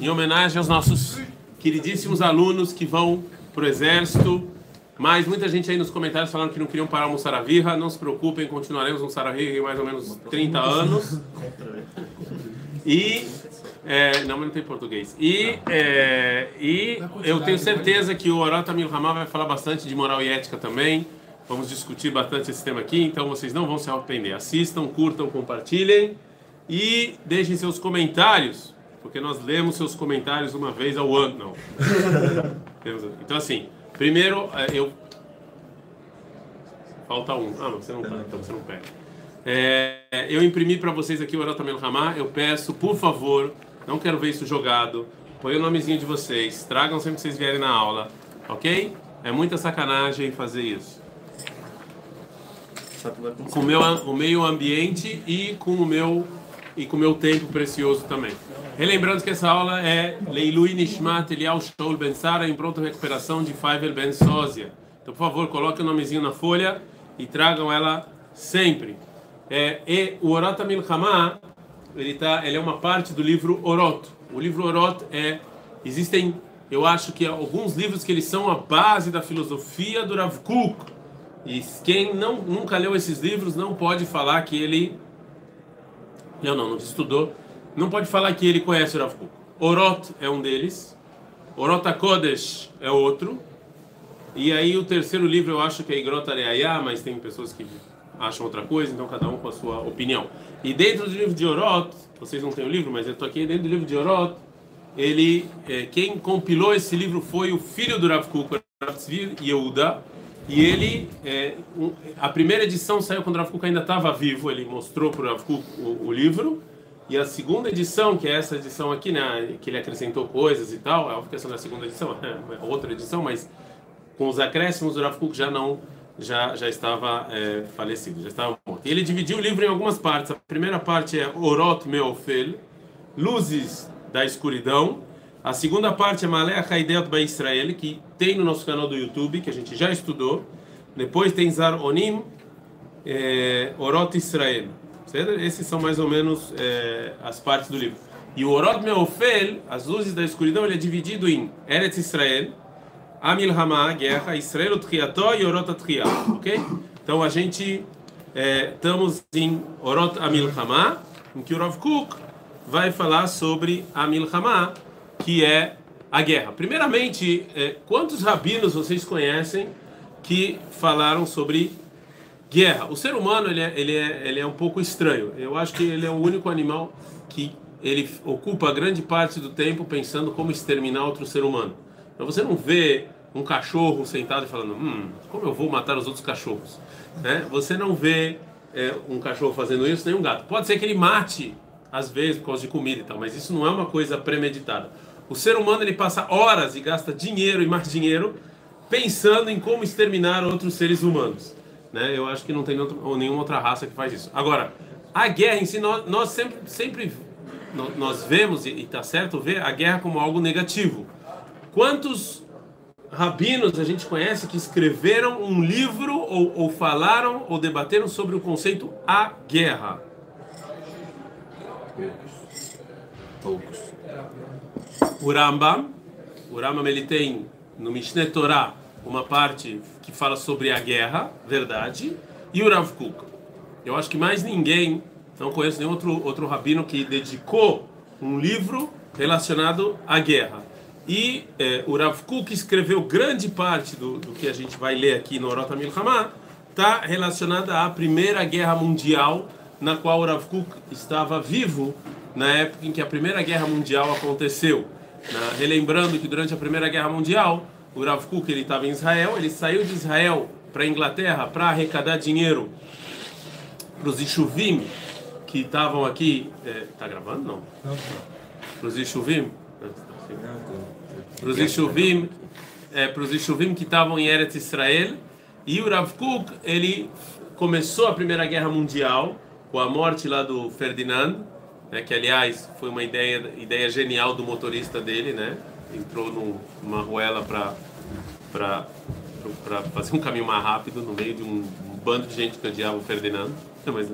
em homenagem aos nossos queridíssimos alunos que vão para o exército. Mas muita gente aí nos comentários falando que não queriam parar o Mussaravirra. Não se preocupem, continuaremos no Mussaravirra em mais ou menos 30 anos. E. É, não, mas não tem português. E, é, e eu tenho certeza que o Orota Milhamá vai falar bastante de moral e ética também. Vamos discutir bastante esse tema aqui, então vocês não vão se arrepender. Assistam, curtam, compartilhem e deixem seus comentários porque nós lemos seus comentários uma vez ao ano. Não. então, assim, primeiro, é, eu. Falta um. Ah, não, você não tá, então você não pega. É, eu imprimi para vocês aqui o Arotamel Ramá. Eu peço, por favor, não quero ver isso jogado. Põe o nomezinho de vocês. Tragam sempre que vocês vierem na aula. Ok? É muita sacanagem fazer isso. Com o, meu, o meio ambiente e com o meu e com o meu tempo precioso também. Relembrando que essa aula é Leilui Nishmat Elial Shaul Ben Sara em pronta recuperação de Faivel Ben Sósia. Então, por favor, coloque o nomezinho na folha e tragam ela sempre. É, e o Orot Milchama, ele, tá, ele é uma parte do livro Orot. O livro Orot é... Existem, eu acho que alguns livros que eles são a base da filosofia do Rav Kuk. E quem não, nunca leu esses livros não pode falar que ele... Não, não, não estudou não pode falar que ele conhece o Rav Kuk. Orot é um deles, Orot HaKodesh é outro, e aí o terceiro livro eu acho que é Igrot Areaya, mas tem pessoas que acham outra coisa, então cada um com a sua opinião. E dentro do livro de Orot, vocês não têm o livro, mas eu estou aqui dentro do livro de Orot, ele, é, quem compilou esse livro foi o filho do Rav Kuk, Rav Tzvi Yehuda, e ele, é, um, a primeira edição saiu quando o Rav Kuk ainda estava vivo, ele mostrou para o Rav Kuk o, livro, e a segunda edição, que é essa edição aqui, né, que ele acrescentou coisas e tal, é a questão da segunda edição, é outra edição, mas com os acréscimos, o Rav Kuk já não já já estava é, falecido, já estava morto. E ele dividiu o livro em algumas partes. A primeira parte é Orot Meofel, Luzes da Escuridão. A segunda parte é Malé Haideot Ba Israel, que tem no nosso canal do YouTube, que a gente já estudou. Depois tem Zar Onim, é, Orot Israel. Esses são mais ou menos é, as partes do livro. E o Orot Meofel, as luzes da escuridão, ele é dividido em Eretz Israel, Amil Hama, guerra, Israel Triató e Orot Triá, ok? Então a gente é, estamos em Orot Amil Hama, em que o Rav Kuk vai falar sobre Amil Hama, que é a guerra. Primeiramente, é, quantos rabinos vocês conhecem que falaram sobre Guerra. O ser humano ele é, ele, é, ele é um pouco estranho. Eu acho que ele é o único animal que ele ocupa grande parte do tempo pensando como exterminar outro ser humano. Então você não vê um cachorro sentado e falando, hum, como eu vou matar os outros cachorros? Né? Você não vê é, um cachorro fazendo isso, nem um gato. Pode ser que ele mate, às vezes, por causa de comida e tal, mas isso não é uma coisa premeditada. O ser humano ele passa horas e gasta dinheiro e mais dinheiro pensando em como exterminar outros seres humanos. Né? Eu acho que não tem outro, nenhuma outra raça que faz isso. Agora, a guerra em si, nós, nós sempre, sempre nós vemos, e está certo ver, a guerra como algo negativo. Quantos rabinos a gente conhece que escreveram um livro, ou, ou falaram, ou debateram sobre o conceito a guerra? Poucos. O Rambam, o Rambam ele tem no Mishneh Torah uma parte que fala sobre a guerra, verdade, e o Rav Kuk. Eu acho que mais ninguém, não conheço nenhum outro, outro rabino que dedicou um livro relacionado à guerra. E eh, o Rav Kuk escreveu grande parte do, do que a gente vai ler aqui no Orota Milhamá, está relacionada à Primeira Guerra Mundial, na qual o Rav Kuk estava vivo na época em que a Primeira Guerra Mundial aconteceu. Na, relembrando que durante a Primeira Guerra Mundial, o Rav Kuk ele estava em Israel, ele saiu de Israel para a Inglaterra para arrecadar dinheiro para os Ishuvim que estavam aqui. É, tá gravando? Não. Para os Ishuvim? Para os Ishuvim, é, para os Ishuvim que estavam em Eretz Israel. E o Rav Kuk, ele começou a Primeira Guerra Mundial com a morte lá do Ferdinand, né, que aliás foi uma ideia, ideia genial do motorista dele, né? Entrou numa ruela para fazer um caminho mais rápido no meio de um, um bando de gente que odiava o Ferdinando. Mas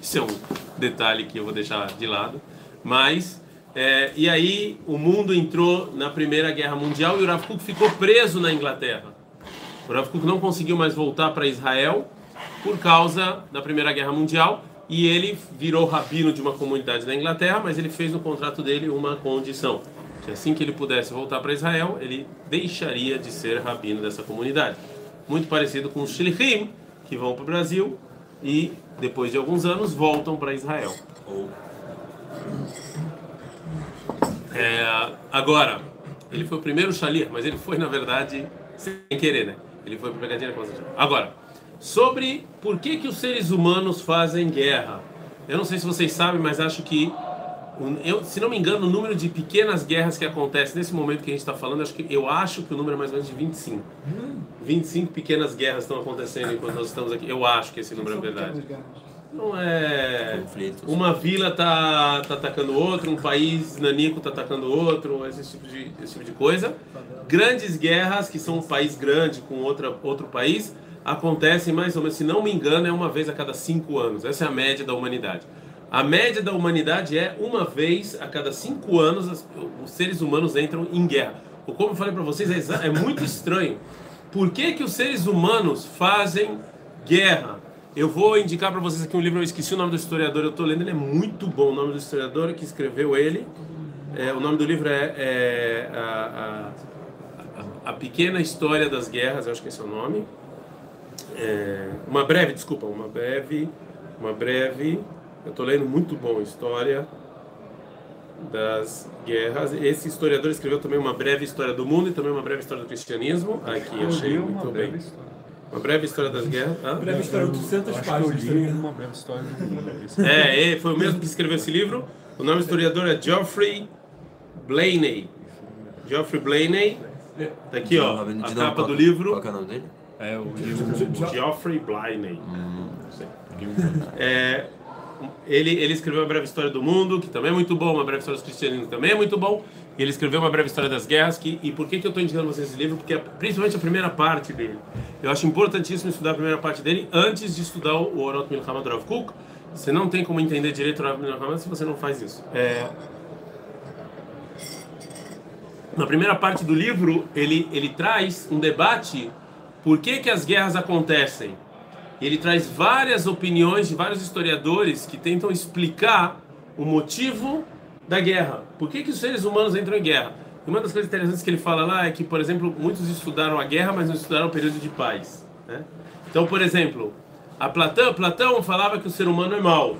isso é um detalhe que eu vou deixar de lado. Mas É, e aí o mundo entrou na Primeira Guerra Mundial e o Rav Kuk ficou preso na Inglaterra. O Rav Kuk não conseguiu mais voltar para Israel por causa da Primeira Guerra Mundial e ele virou rabino de uma comunidade na Inglaterra, mas ele fez no contrato dele uma condição que assim que ele pudesse voltar para Israel, ele deixaria de ser rabino dessa comunidade. Muito parecido com os shlichim, que vão para o Brasil e depois de alguns anos voltam para Israel. É, agora, ele foi o primeiro shalir, mas ele foi na verdade sem querer, né? Ele foi para pegadinha com Agora, sobre por que que os seres humanos fazem guerra. Eu não sei se vocês sabem, mas acho que eu, se não me engano, o número de pequenas guerras que acontecem nesse momento que a gente está falando, acho que, eu acho que o número é mais ou menos de 25. 25 pequenas guerras estão acontecendo enquanto nós estamos aqui. Eu acho que esse número é verdade. Não é. Uma vila tá, tá atacando outro, um país nanico tá atacando outro, esse tipo de, esse tipo de coisa. Grandes guerras, que são um país grande com outra, outro país, acontecem mais ou menos, se não me engano, é uma vez a cada cinco anos. Essa é a média da humanidade. A média da humanidade é uma vez a cada cinco anos os seres humanos entram em guerra. Como eu falei para vocês, é, é muito estranho. Por que, que os seres humanos fazem guerra? Eu vou indicar para vocês aqui um livro, eu esqueci o nome do historiador, eu estou lendo, ele é muito bom. O nome do historiador que escreveu ele, é, o nome do livro é, é a, a, a, Pequena História das Guerras, acho que é o nome. É, uma breve, desculpa, uma breve, uma breve eu estou lendo muito bom História das Guerras. Esse historiador escreveu também uma breve história do mundo e também uma breve história do cristianismo. Aqui achei muito uma bem. História. Uma breve história das guerras. Uma breve história de 200 páginas. uma breve história. É, foi o mesmo que escreveu esse livro. O nome do historiador é Geoffrey Blaney. Geoffrey Blaney. Tá aqui, ó, a capa do livro. Qual é o nome dele? É o livro Geoffrey Blaney. Hum. É, ele, ele escreveu uma breve história do mundo, que também é muito bom, uma breve história do cristianismo, também é muito bom. E ele escreveu uma breve história das guerras. Que, e por que, que eu estou indicando vocês esse livro? Porque é principalmente a primeira parte dele. Eu acho importantíssimo estudar a primeira parte dele antes de estudar o Orot Milchama Rav Kuk. Você não tem como entender direito o Rav Milchama se você não faz isso. É... Na primeira parte do livro, ele, ele traz um debate por que, que as guerras acontecem ele traz várias opiniões de vários historiadores que tentam explicar o motivo da guerra. Por que, que os seres humanos entram em guerra? E uma das coisas interessantes que ele fala lá é que, por exemplo, muitos estudaram a guerra, mas não estudaram o período de paz. Né? Então, por exemplo, a Platão, Platão falava que o ser humano é mau,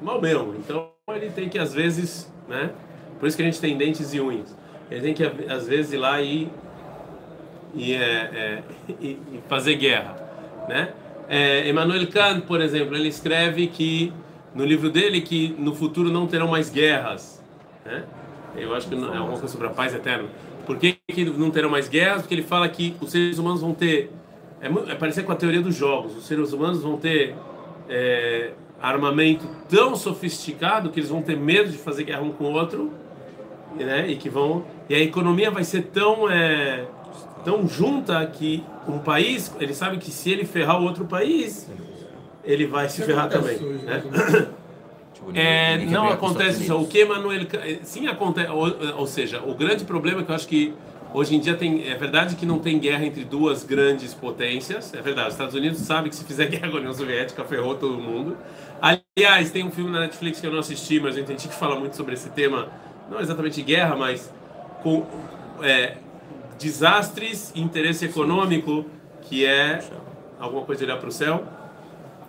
mau mesmo. Então, ele tem que às vezes, né? Por isso que a gente tem dentes e unhas. Ele tem que às vezes ir lá e, e, é, é, e, fazer guerra, né? É, Emmanuel Kant, por exemplo, ele escreve que no livro dele que no futuro não terão mais guerras. Né? Eu acho que é alguma coisa sobre a paz eterna. Por que, que não terão mais guerras? Porque ele fala que os seres humanos vão ter. É, é parecer com a teoria dos jogos. Os seres humanos vão ter é, armamento tão sofisticado que eles vão ter medo de fazer guerra um com o outro, né? E que vão. E a economia vai ser tão. É, tão junta que um país, ele sabe que se ele ferrar o outro país, ele vai se ferrar também. Né? Tipo, é, não acontece isso. O que Manuel. Sim, acontece. Ou, ou, seja, o grande problema é que eu acho que hoje em dia tem. É verdade que não tem guerra entre duas grandes potências. É verdade. Os Estados Unidos sabe que se fizer guerra com a União Soviética, ferrou todo mundo. Aliás, tem um filme na Netflix que eu não assisti, mas eu entendi que fala muito sobre esse tema. Não exatamente guerra, mas com. É, desastres e interesse econômico, que é alguma coisa de olhar para o céu.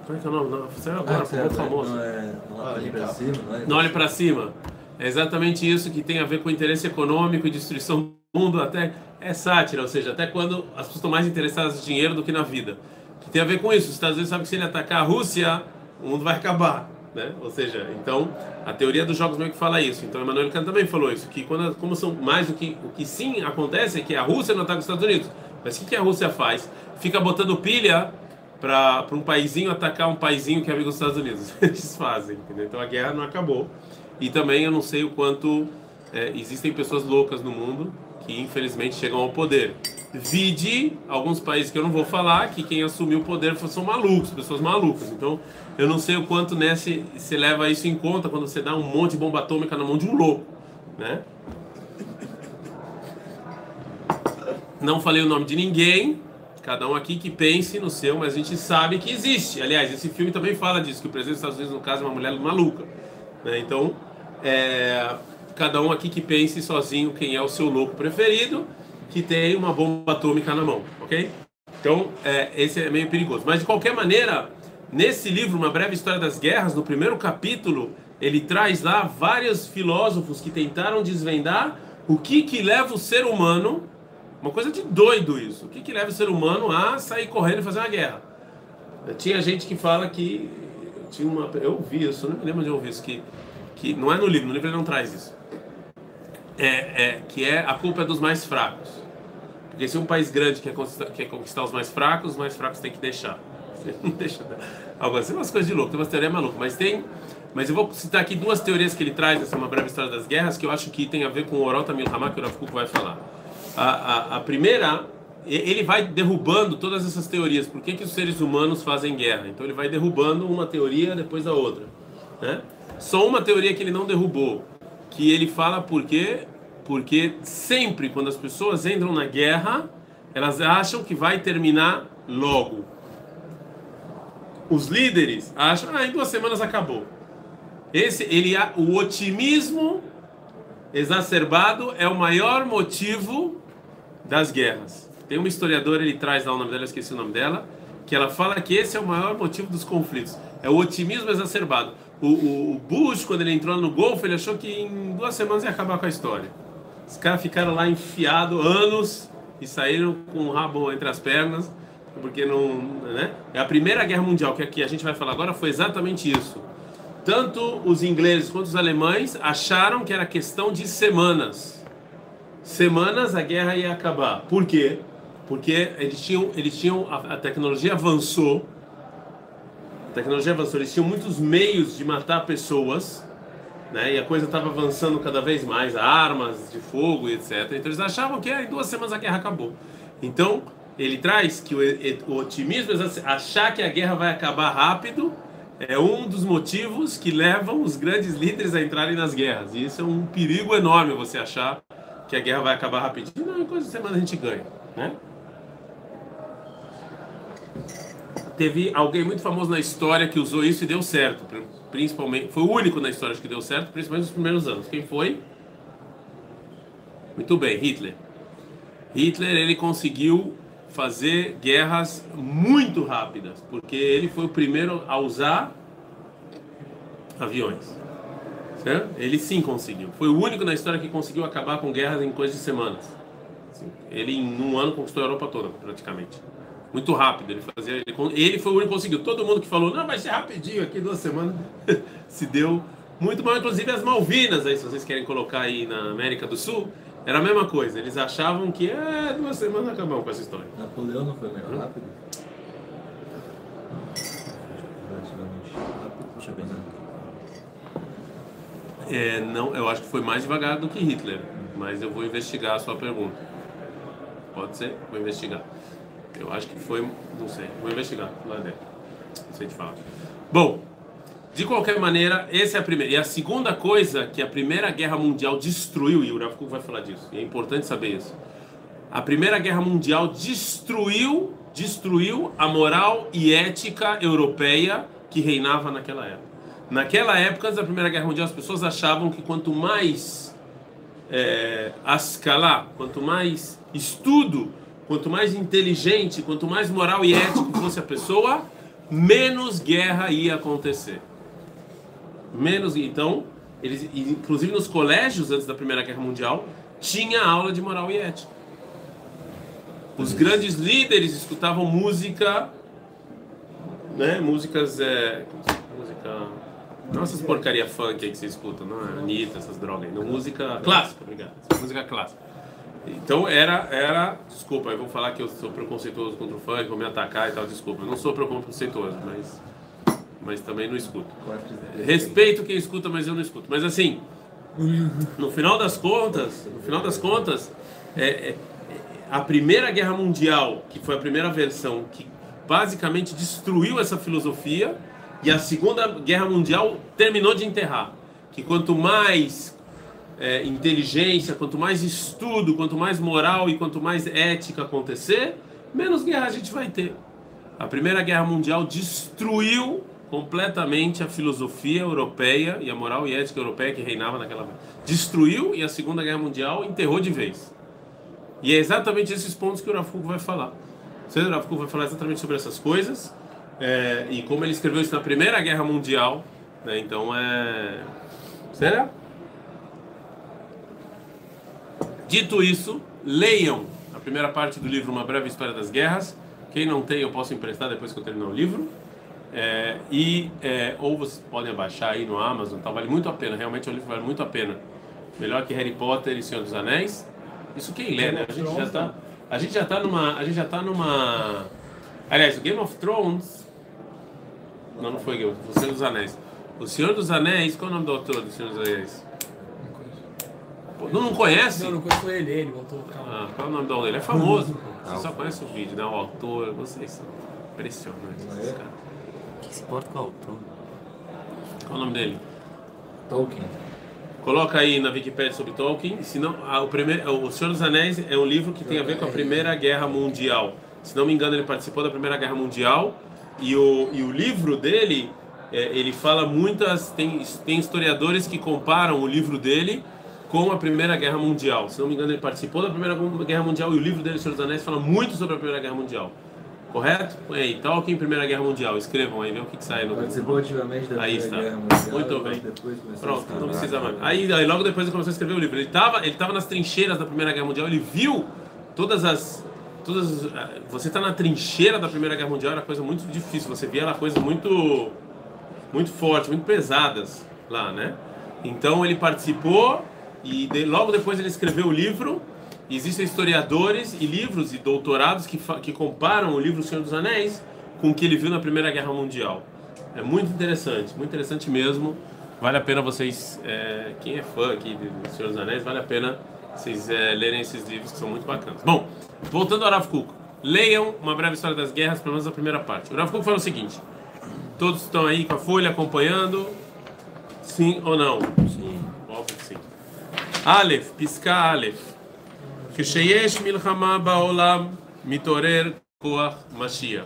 Como é que é o nome? Não, o céu agora, ah, ficou famoso. Não, é, não olhe para cima. Não, olhe para cima. É exatamente isso que tem a ver com interesse econômico e destruição do mundo, até é sátira, ou seja, até quando as pessoas estão mais interessadas em dinheiro do que na vida. Que tem a ver com isso. Os Estados Unidos sabem que se ele atacar a Rússia, o mundo vai acabar. Né? Ou seja, então a teoria dos jogos meio que fala isso. Então Emmanuel Kant também falou isso, que quando como são mais do que o que sim acontece é que a Rússia não ataca os Estados Unidos. Mas o que, que a Rússia faz? Fica botando pilha para um paizinho atacar um paizinho que é amigo dos Estados Unidos. Eles fazem, entendeu? Então a guerra não acabou. E também eu não sei o quanto é, existem pessoas loucas no mundo que infelizmente chegam ao poder. Vide alguns países que eu não vou falar que quem assumiu o poder são malucos, pessoas malucas. Então eu não sei o quanto né, se, se leva isso em conta quando você dá um monte de bomba atômica na mão de um louco. né? Não falei o nome de ninguém, cada um aqui que pense no seu, mas a gente sabe que existe. Aliás, esse filme também fala disso, que o presidente dos Estados Unidos, no caso, é uma mulher maluca. Né? Então, é, cada um aqui que pense sozinho quem é o seu louco preferido, que tem uma bomba atômica na mão, ok? Então, é, esse é meio perigoso. Mas, de qualquer maneira, nesse livro, Uma Breve História das Guerras, no primeiro capítulo, ele traz lá vários filósofos que tentaram desvendar o que, que leva o ser humano uma coisa de doido isso. O que, que leva o ser humano a sair correndo e fazer uma guerra? Tinha gente que fala que. Tinha uma, eu ouvi isso, não me lembro de ouvir isso, que, que não é no livro, no livro ele não traz isso. É, é, que é a culpa é dos mais fracos. Porque se um país grande quer conquistar, quer conquistar os mais fracos, os mais fracos tem que deixar. Não deixa. Algo assim, umas coisas de louco, tem umas teorias malucas, mas tem. Mas eu vou citar aqui duas teorias que ele traz, essa é uma breve história das guerras, que eu acho que tem a ver com o Orota Milhamá, que o Rav vai falar a, a, a, primeira, ele vai derrubando todas essas teorias. Por que, que os seres humanos fazem guerra? Então ele vai derrubando uma teoria depois da outra. Né? Só uma teoria que ele não derrubou, que ele fala por quê? Porque sempre quando as pessoas entram na guerra, elas acham que vai terminar logo. Os líderes acham, ah, em duas semanas acabou. Esse, ele, o otimismo exacerbado é o maior motivo das guerras. Tem uma historiadora, ele traz lá o nome dela, eu esqueci o nome dela, que ela fala que esse é o maior motivo dos conflitos. É o otimismo exacerbado. O, o, o Bush, quando ele entrou no Golfo, ele achou que em duas semanas ia acabar com a história. Os caras ficaram lá enfiados anos e saíram com o rabo entre as pernas, porque não. Né? É a primeira guerra mundial, que aqui a gente vai falar agora, foi exatamente isso. Tanto os ingleses quanto os alemães acharam que era questão de semanas semanas a guerra ia acabar. Por quê? Porque eles tinham, eles tinham a, a tecnologia avançou, a tecnologia avançou, eles tinham muitos meios de matar pessoas, né? E a coisa estava avançando cada vez mais, armas de fogo etc. Então eles achavam que em duas semanas a guerra acabou. Então ele traz que o, o otimismo, achar que a guerra vai acabar rápido, é um dos motivos que levam os grandes líderes a entrarem nas guerras. E isso é um perigo enorme você achar que a guerra vai acabar rapidinho. Não, em coisa de semana a gente ganha, né? Teve alguém muito famoso na história que usou isso e deu certo, principalmente, foi o único na história que deu certo, principalmente nos primeiros anos. Quem foi? Muito bem, Hitler. Hitler ele conseguiu fazer guerras muito rápidas, porque ele foi o primeiro a usar aviões. Certo? Ele sim conseguiu. Foi o único na história que conseguiu acabar com guerras em coisas de semanas. Ele em um ano conquistou a Europa toda, praticamente. Muito rápido. Ele fazia. Ele, ele foi o único que conseguiu. Todo mundo que falou, não, vai ser rapidinho aqui, duas semanas, se deu muito mal. Inclusive as Malvinas, aí, se vocês querem colocar aí na América do Sul, era a mesma coisa. Eles achavam que é, duas semanas acabamos com essa história. Napoleão não foi mais hum? rápido? Deixa eu pensar. É, não, eu acho que foi mais devagar do que Hitler, mas eu vou investigar a sua pergunta. Pode ser? Vou investigar. Eu acho que foi, não sei, vou investigar lá dentro. Não sei te falar. Bom, de qualquer maneira, essa é a primeira. E a segunda coisa que a Primeira Guerra Mundial destruiu, e o Rav vai falar disso, e é importante saber isso. A Primeira Guerra Mundial destruiu, destruiu a moral e ética europeia que reinava naquela época. Naquela época, antes da Primeira Guerra Mundial, as pessoas achavam que quanto mais é, quanto mais estudo, quanto mais inteligente, quanto mais moral e ético fosse a pessoa, menos guerra ia acontecer. Menos, então, eles, inclusive nos colégios antes da Primeira Guerra Mundial, tinha aula de moral e ética. Os grandes líderes escutavam música, né, músicas, é, música não essas porcaria funk aí que você escuta, não é Anitta, essas drogas aí. Não, música clássica, obrigado. Música clássica. Então era, era, desculpa, eu vou falar que eu sou preconceituoso contra o funk, vou me atacar e tal, desculpa. Eu não sou preconceituoso, mas, mas também não escuto. Respeito quem escuta, mas eu não escuto. Mas assim, no final das contas, no final das contas, é, é, a primeira guerra mundial, que foi a primeira versão que basicamente destruiu essa filosofia, e a Segunda Guerra Mundial terminou de enterrar. Que quanto mais é, inteligência, quanto mais estudo, quanto mais moral e quanto mais ética acontecer, menos guerra a gente vai ter. A Primeira Guerra Mundial destruiu completamente a filosofia europeia e a moral e ética europeia que reinava naquela destruiu e a Segunda Guerra Mundial enterrou de vez. E é exatamente esses pontos que o Rav vai falar. O Rav vai falar exatamente sobre essas coisas é, e como ele escreveu isso na Primeira Guerra Mundial. Né, então é. Será? Dito isso, leiam a primeira parte do livro Uma Breve História das Guerras. Quem não tem, eu posso emprestar depois que eu terminar o livro. É, e é, ou vocês podem baixar aí no Amazon, tá? vale muito a pena. Realmente o livro vale muito a pena. Melhor que Harry Potter e Senhor dos Anéis. Isso quem lê, né? A gente já tá, a gente já tá numa, a gente já tá numa. Aliás, o Game of Thrones. Não, não foi Game of Thrones, o Senhor dos Anéis. O Senhor dos Anéis, qual é o nome do autor do Senhor dos Anéis? Não, não conhece? Não, não conheço ele, ele voltou. Ah, qual é o nome do autor? Ele é famoso. Você só conhece o vídeo, né? O autor, vocês são impressionantes, esses caras. Que se importa com o autor? Qual é o nome dele? Tolkien. Coloca aí na Wikipedia sobre Tolkien. Senão, o, primeiro, o Senhor dos Anéis é um livro que tem a ver com a Primeira Guerra Mundial. Se não me engano, ele participou da Primeira Guerra Mundial. E o, e o livro dele, é, ele fala muitas. Tem, tem historiadores que comparam o livro dele com a Primeira Guerra Mundial. Se não me engano, ele participou da Primeira Guerra Mundial e o livro dele, Senhor dos Anéis, fala muito sobre a Primeira Guerra Mundial. Correto? Põe aí, Tolkien, Primeira Guerra Mundial. Escrevam aí, vê o que, que sai no Participou ativamente da Aí Primeira está. Guerra Mundial. Muito mas bem. Pronto, não precisa mais. Aí, aí logo depois ele começou a escrever o livro. Ele estava ele tava nas trincheiras da Primeira Guerra Mundial, ele viu todas as. Todas, as- você está na trincheira da Primeira Guerra Mundial era coisa muito difícil. Você via lá coisas muito, muito fortes, muito pesadas lá, né? Então ele participou e de- logo depois ele escreveu o livro. Existem historiadores e livros e doutorados que, que comparam o livro O Senhor dos Anéis com o que ele viu na Primeira Guerra Mundial. É muito interessante, muito interessante mesmo. Vale a pena vocês, é, quem é fã aqui do Senhor dos Anéis, vale a pena vocês é, lerem esses livros que são muito bacanas. Bom, voltando ao Rav Kuk, leiam uma breve história das guerras, pelo menos a primeira parte. O Rav Kuk fala o seguinte: todos estão aí com a folha acompanhando? Sim ou não? Sim. Óbvio que sim. Aleph, pisca Aleph. Ksheyesh milchama baolam mitorer koach mashiach.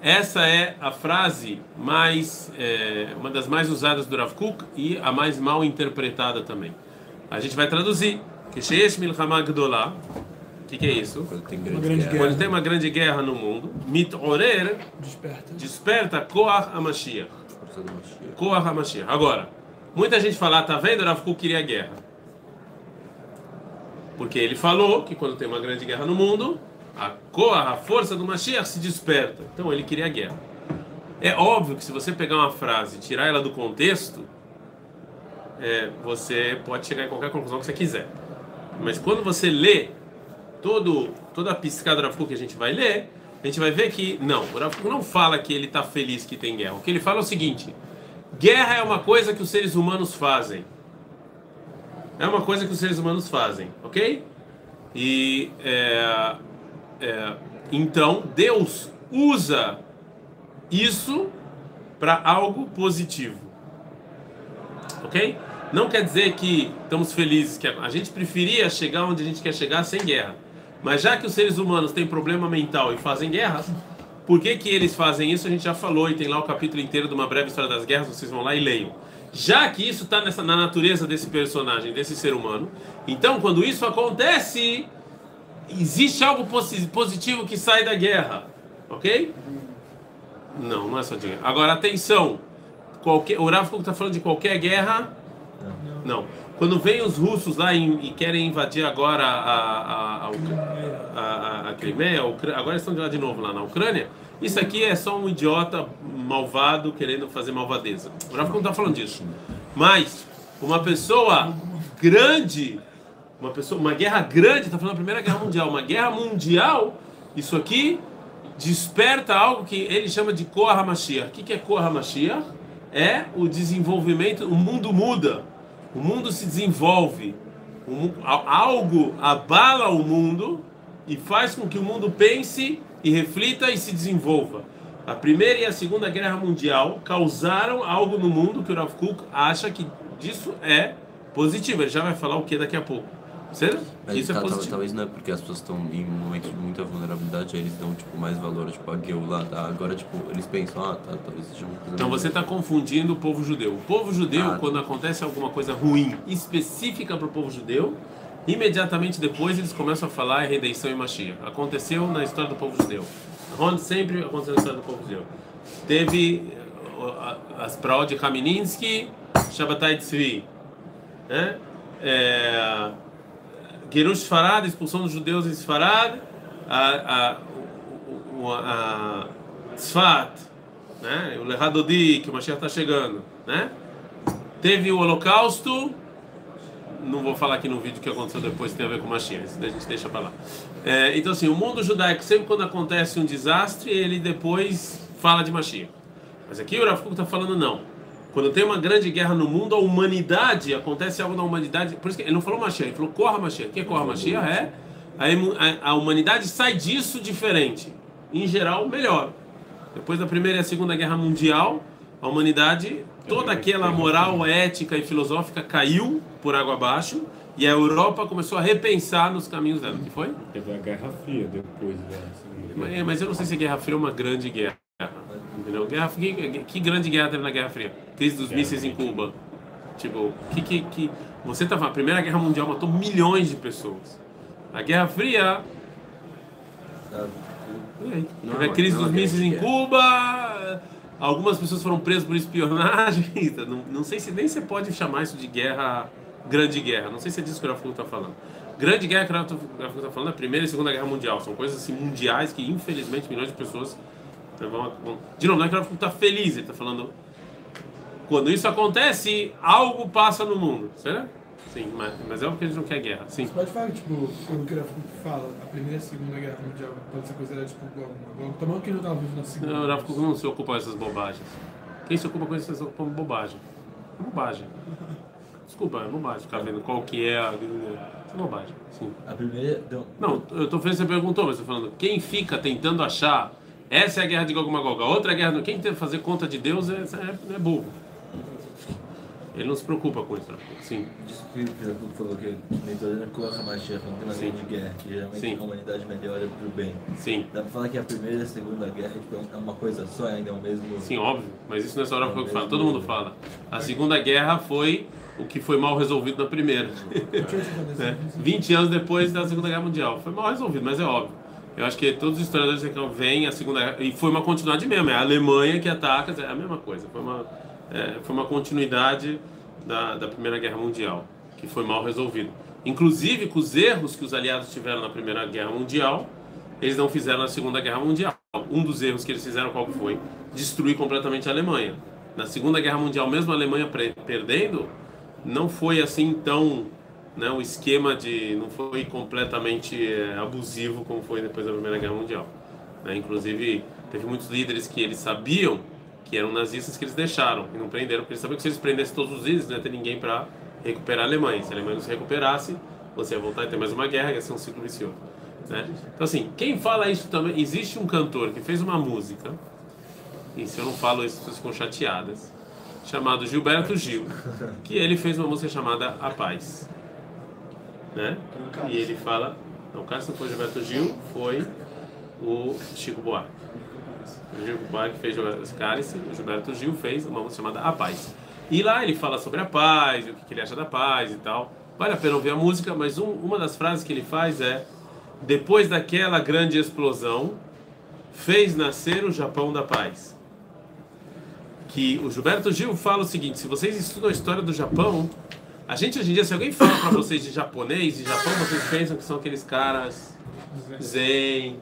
Essa é a frase mais, é, uma das mais usadas do Rav Kuk e a mais mal interpretada também. A gente vai traduzir. Ksheyesh milchama gdolah. O que, que é isso? Quando tem, grande grande guerra. Guerra. Quando tem uma grande guerra no mundo, mitorer desperta, desperta Koah mashiach. Koach mashiach. Agora, muita gente fala, ah, tá vendo? Rav Kuk queria guerra. Porque ele falou que quando tem uma grande guerra no mundo, a Koach, a força do Mashiach se desperta. Então ele queria guerra. É óbvio que se você pegar uma frase e tirar ela do contexto, é, você pode chegar em qualquer conclusão que você quiser. Mas quando você lê todo, toda a piscada do Rav Kuk que a gente vai ler, a gente vai ver que não, o Rav Kuk não fala que ele está feliz que tem guerra. O que ele fala é o seguinte: guerra é uma coisa que os seres humanos fazem. É uma coisa que os seres humanos fazem, ok? E é, é, então Deus usa isso para algo positivo, ok? Não quer dizer que estamos felizes, que a gente preferia chegar onde a gente quer chegar sem guerra. Mas já que os seres humanos têm problema mental e fazem guerras, por que, que eles fazem isso? A gente já falou e tem lá o capítulo inteiro de uma breve história das guerras, vocês vão lá e leiam. Já que isso está na natureza desse personagem, desse ser humano, então quando isso acontece, existe algo posi- positivo que sai da guerra, ok? Não, não é só de guerra. Agora, atenção, qualquer, o Rav está falando de qualquer guerra, não. Quando vem os russos lá e, e querem invadir agora a, a, a, a, a, Crimeia, agora estão de lá de novo lá na Ucrânia, isso aqui é só um idiota malvado querendo fazer malvadeza. O Rafa não está falando disso. Mas uma pessoa grande, uma pessoa, uma guerra grande, está falando da Primeira Guerra Mundial, uma guerra mundial, isso aqui desperta algo que ele chama de Korah Mashiach. O que é Korah Mashiach? É o desenvolvimento, o mundo muda, o mundo se desenvolve, o algo abala o mundo e faz com que o mundo pense e reflita e se desenvolva. A Primeira e a Segunda Guerra Mundial causaram algo no mundo que o Rav Kuk acha que disso é positivo. Ele já vai falar o que daqui a pouco. Certo? Mas Isso é tá- tá- positivo. talvez não é porque as pessoas estão em momentos de muita vulnerabilidade, aí eles dão tipo, mais valor, tipo, a Geulah, tá? Agora, tipo, eles pensam, ah, tá, talvez seja uma coisa Então você está confundindo o povo judeu. O povo judeu, Ah. quando acontece alguma coisa ruim específica para o povo judeu, imediatamente depois eles começam a falar em redenção e Mashiach. Aconteceu na história do povo judeu. Onde sempre aconteceu na história do povo judeu. Teve a- as praó de Kaminsky, Shabbatai Tzvi, né? É, Gerush Farad, expulsão dos judeus em Sfarad, a, a, o- a, Tzfat, né? o Lehadodi, que o Mashiach está chegando. Né? Teve o Holocausto, não vou falar aqui no vídeo que aconteceu depois, tem a ver com o Mashiach, isso a gente deixa para lá. É, então, assim, o mundo judaico, sempre quando acontece um desastre, ele depois fala de Mashiach. Mas aqui o Kuk está falando não. Quando tem uma grande guerra no mundo, a humanidade, acontece algo na humanidade. Por isso que ele não falou Mashiach, ele falou Korra Mashiach. O que é Korra Mashiach? É a, a, humanidade sai disso diferente. Em geral, melhor. Depois da Primeira e Segunda Guerra Mundial, a humanidade, toda aquela moral ética e filosófica caiu por água abaixo e a Europa começou a repensar nos caminhos dela. O que foi? Teve a Guerra Fria depois da Segunda Guerra. Mas, mas eu não sei se a Guerra Fria é uma grande guerra. Entendeu? Guerra, que, que grande guerra teve na Guerra Fria? Crise dos mísseis em Cuba. Tipo, que, que, que. Você falando, a Primeira Guerra Mundial matou milhões de pessoas. A Guerra Fria. Aí? Não é Teve a crise não é dos mísseis em Cuba. Algumas pessoas foram presas por espionagem. Não, não sei se nem você pode chamar isso de guerra, grande guerra. Não sei se é disso que o Rafael está falando. Grande guerra que o Rafael está falando é a Primeira e a Segunda Guerra Mundial. São coisas assim mundiais que, infelizmente, milhões de pessoas né, vão. vão- De novo, não é que o Rafael está feliz, ele está falando. Quando isso acontece, algo passa no mundo, certo? Sim, mas, mas é porque a gente não quer guerra. Sim. Você pode falar, tipo, quando o Grafo fala, a Primeira e a Segunda Guerra Mundial pode ser considerada, tipo, igual uma. Tomando que não estava vivo na Segunda. Não, o Rafa não se ocupa com essas bobagens. Quem se ocupa com isso se ocupa com bobagem. É bobagem. Desculpa, é bobagem. Ficar vendo qual que é a. É bobagem. Sim. A primeira. Deu... Não, eu tô falando, você perguntou, mas eu tô falando, quem fica tentando achar essa é a guerra de Gog e Magog, a outra é a guerra. Quem tenta fazer conta de Deus é, é, é burro. Ele não se preocupa com isso. Sim. Disso que o Filipe falou que toda Korra Mashiach não tem uma grande guerra, que geralmente Sim. a humanidade melhora pro bem. Sim. Dá pra falar que a primeira e a segunda guerra tipo, é uma coisa só, ainda é o mesmo. Sim, óbvio. Mas isso não é só hora que eu falo, todo mundo fala. A Segunda Guerra foi o que foi mal resolvido na primeira. né? 20 anos depois da Segunda Guerra Mundial. Foi mal resolvido, mas é óbvio. Eu acho que todos os historiadores que veem a Segunda Guerra. E foi uma continuidade mesmo. É a Alemanha que ataca, é a mesma coisa. Foi uma, é, foi uma continuidade da, da Primeira Guerra Mundial, que foi mal resolvido. Inclusive, com os erros que os aliados tiveram na Primeira Guerra Mundial, eles não fizeram na Segunda Guerra Mundial. Um dos erros que eles fizeram, qual foi? Destruir completamente a Alemanha. Na Segunda Guerra Mundial, mesmo a Alemanha perdendo, não foi assim tão né, o esquema de não foi completamente é, abusivo como foi depois da Primeira Guerra Mundial. né? Inclusive teve muitos líderes que eles sabiam que eram nazistas que eles deixaram e não prenderam porque eles sabiam que se eles prendessem todos os líderes não ia ter ninguém para recuperar a Alemanha. Se a Alemanha não se recuperasse, você ia voltar a ter mais uma guerra, ia ser um ciclo vicioso. Né? Então assim, quem fala isso também, existe um cantor que fez uma música e se eu não falo isso, pessoas ficam chateadas, chamado Gilberto Gil, que ele fez uma música chamada A Paz. Né? E ele fala. Não, o caso não foi Gilberto Gil, foi o Chico Buarque. O Chico Buarque fez os cálice, o Gilberto Gil fez uma música chamada A Paz. E lá ele fala sobre a paz, o que que ele acha da paz e tal. Vale a pena ouvir a música, mas um- uma das frases que ele faz é: Depois daquela grande explosão, fez nascer o Japão da paz que o Gilberto Gil fala o seguinte: se vocês estudam a história do Japão, a gente hoje em dia, se alguém fala para vocês de japonês, de Japão, vocês pensam que são aqueles caras zen,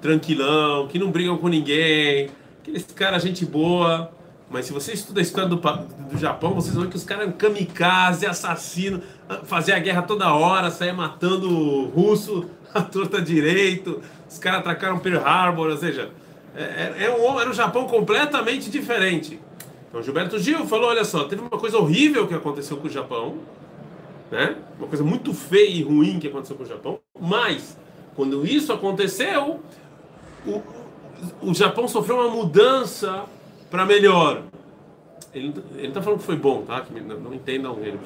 tranquilão, que não brigam com ninguém, aqueles caras gente boa. Mas se você estuda a história do, do Japão, vocês vão ver que os caras eram kamikaze, assassino, faziam a guerra toda hora, saia matando russo à torta direito, os caras atracaram Pearl Harbor, ou seja, é, é- é um, era um Japão completamente diferente. Então Gilberto Gil falou, olha só, teve uma coisa horrível que aconteceu com o Japão, né? Uma coisa muito feia e ruim que aconteceu com o Japão, mas quando isso aconteceu, o, o Japão sofreu uma mudança para melhor. ele, ele tá falando que foi bom, tá? Que não, não entendam ele.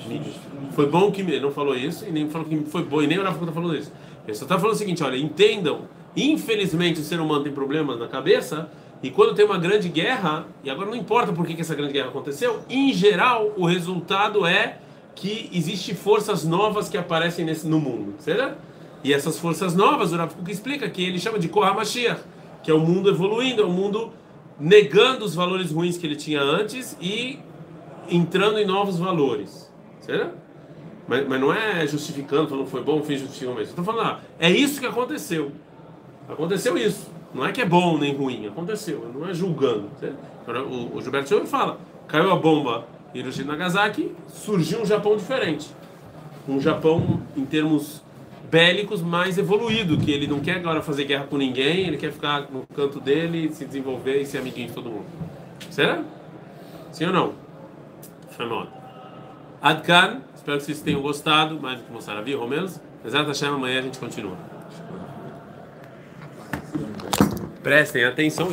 Foi bom que ele não falou isso e nem falou que foi bom e nem o Rafa tá falando isso. Ele só tá falando o seguinte, olha, entendam. Infelizmente o ser humano tem problemas na cabeça e quando tem uma grande guerra e agora não importa por que, que essa grande guerra aconteceu. Em geral o resultado é que existe forças novas que aparecem nesse no mundo, certo? E essas forças novas, o Rav Kuk explica que ele chama de Korah Mashiach, que é o mundo evoluindo, é o mundo negando os valores ruins que ele tinha antes e entrando em novos valores. Certo? Mas, mas não é justificando, falando foi bom, fez justificando, mas estou falando, ah, é isso que aconteceu. Aconteceu isso. Não é que é bom nem ruim, aconteceu. Não é julgando. Certo? O, o Gilberto Silva fala: caiu a bomba Hiroshima e Nagasaki, surgiu um Japão diferente. Um Japão, em termos bélicos mais evoluído, que ele não quer agora fazer guerra com ninguém, ele quer ficar no canto dele, se desenvolver e ser amiguinho de todo mundo. Será? Sim ou não? Chamado. Adkan, espero que vocês tenham gostado, mais do que mostrar a viu, Romenos. Exato, Hashem, amanhã a gente continua. Prestem atenção.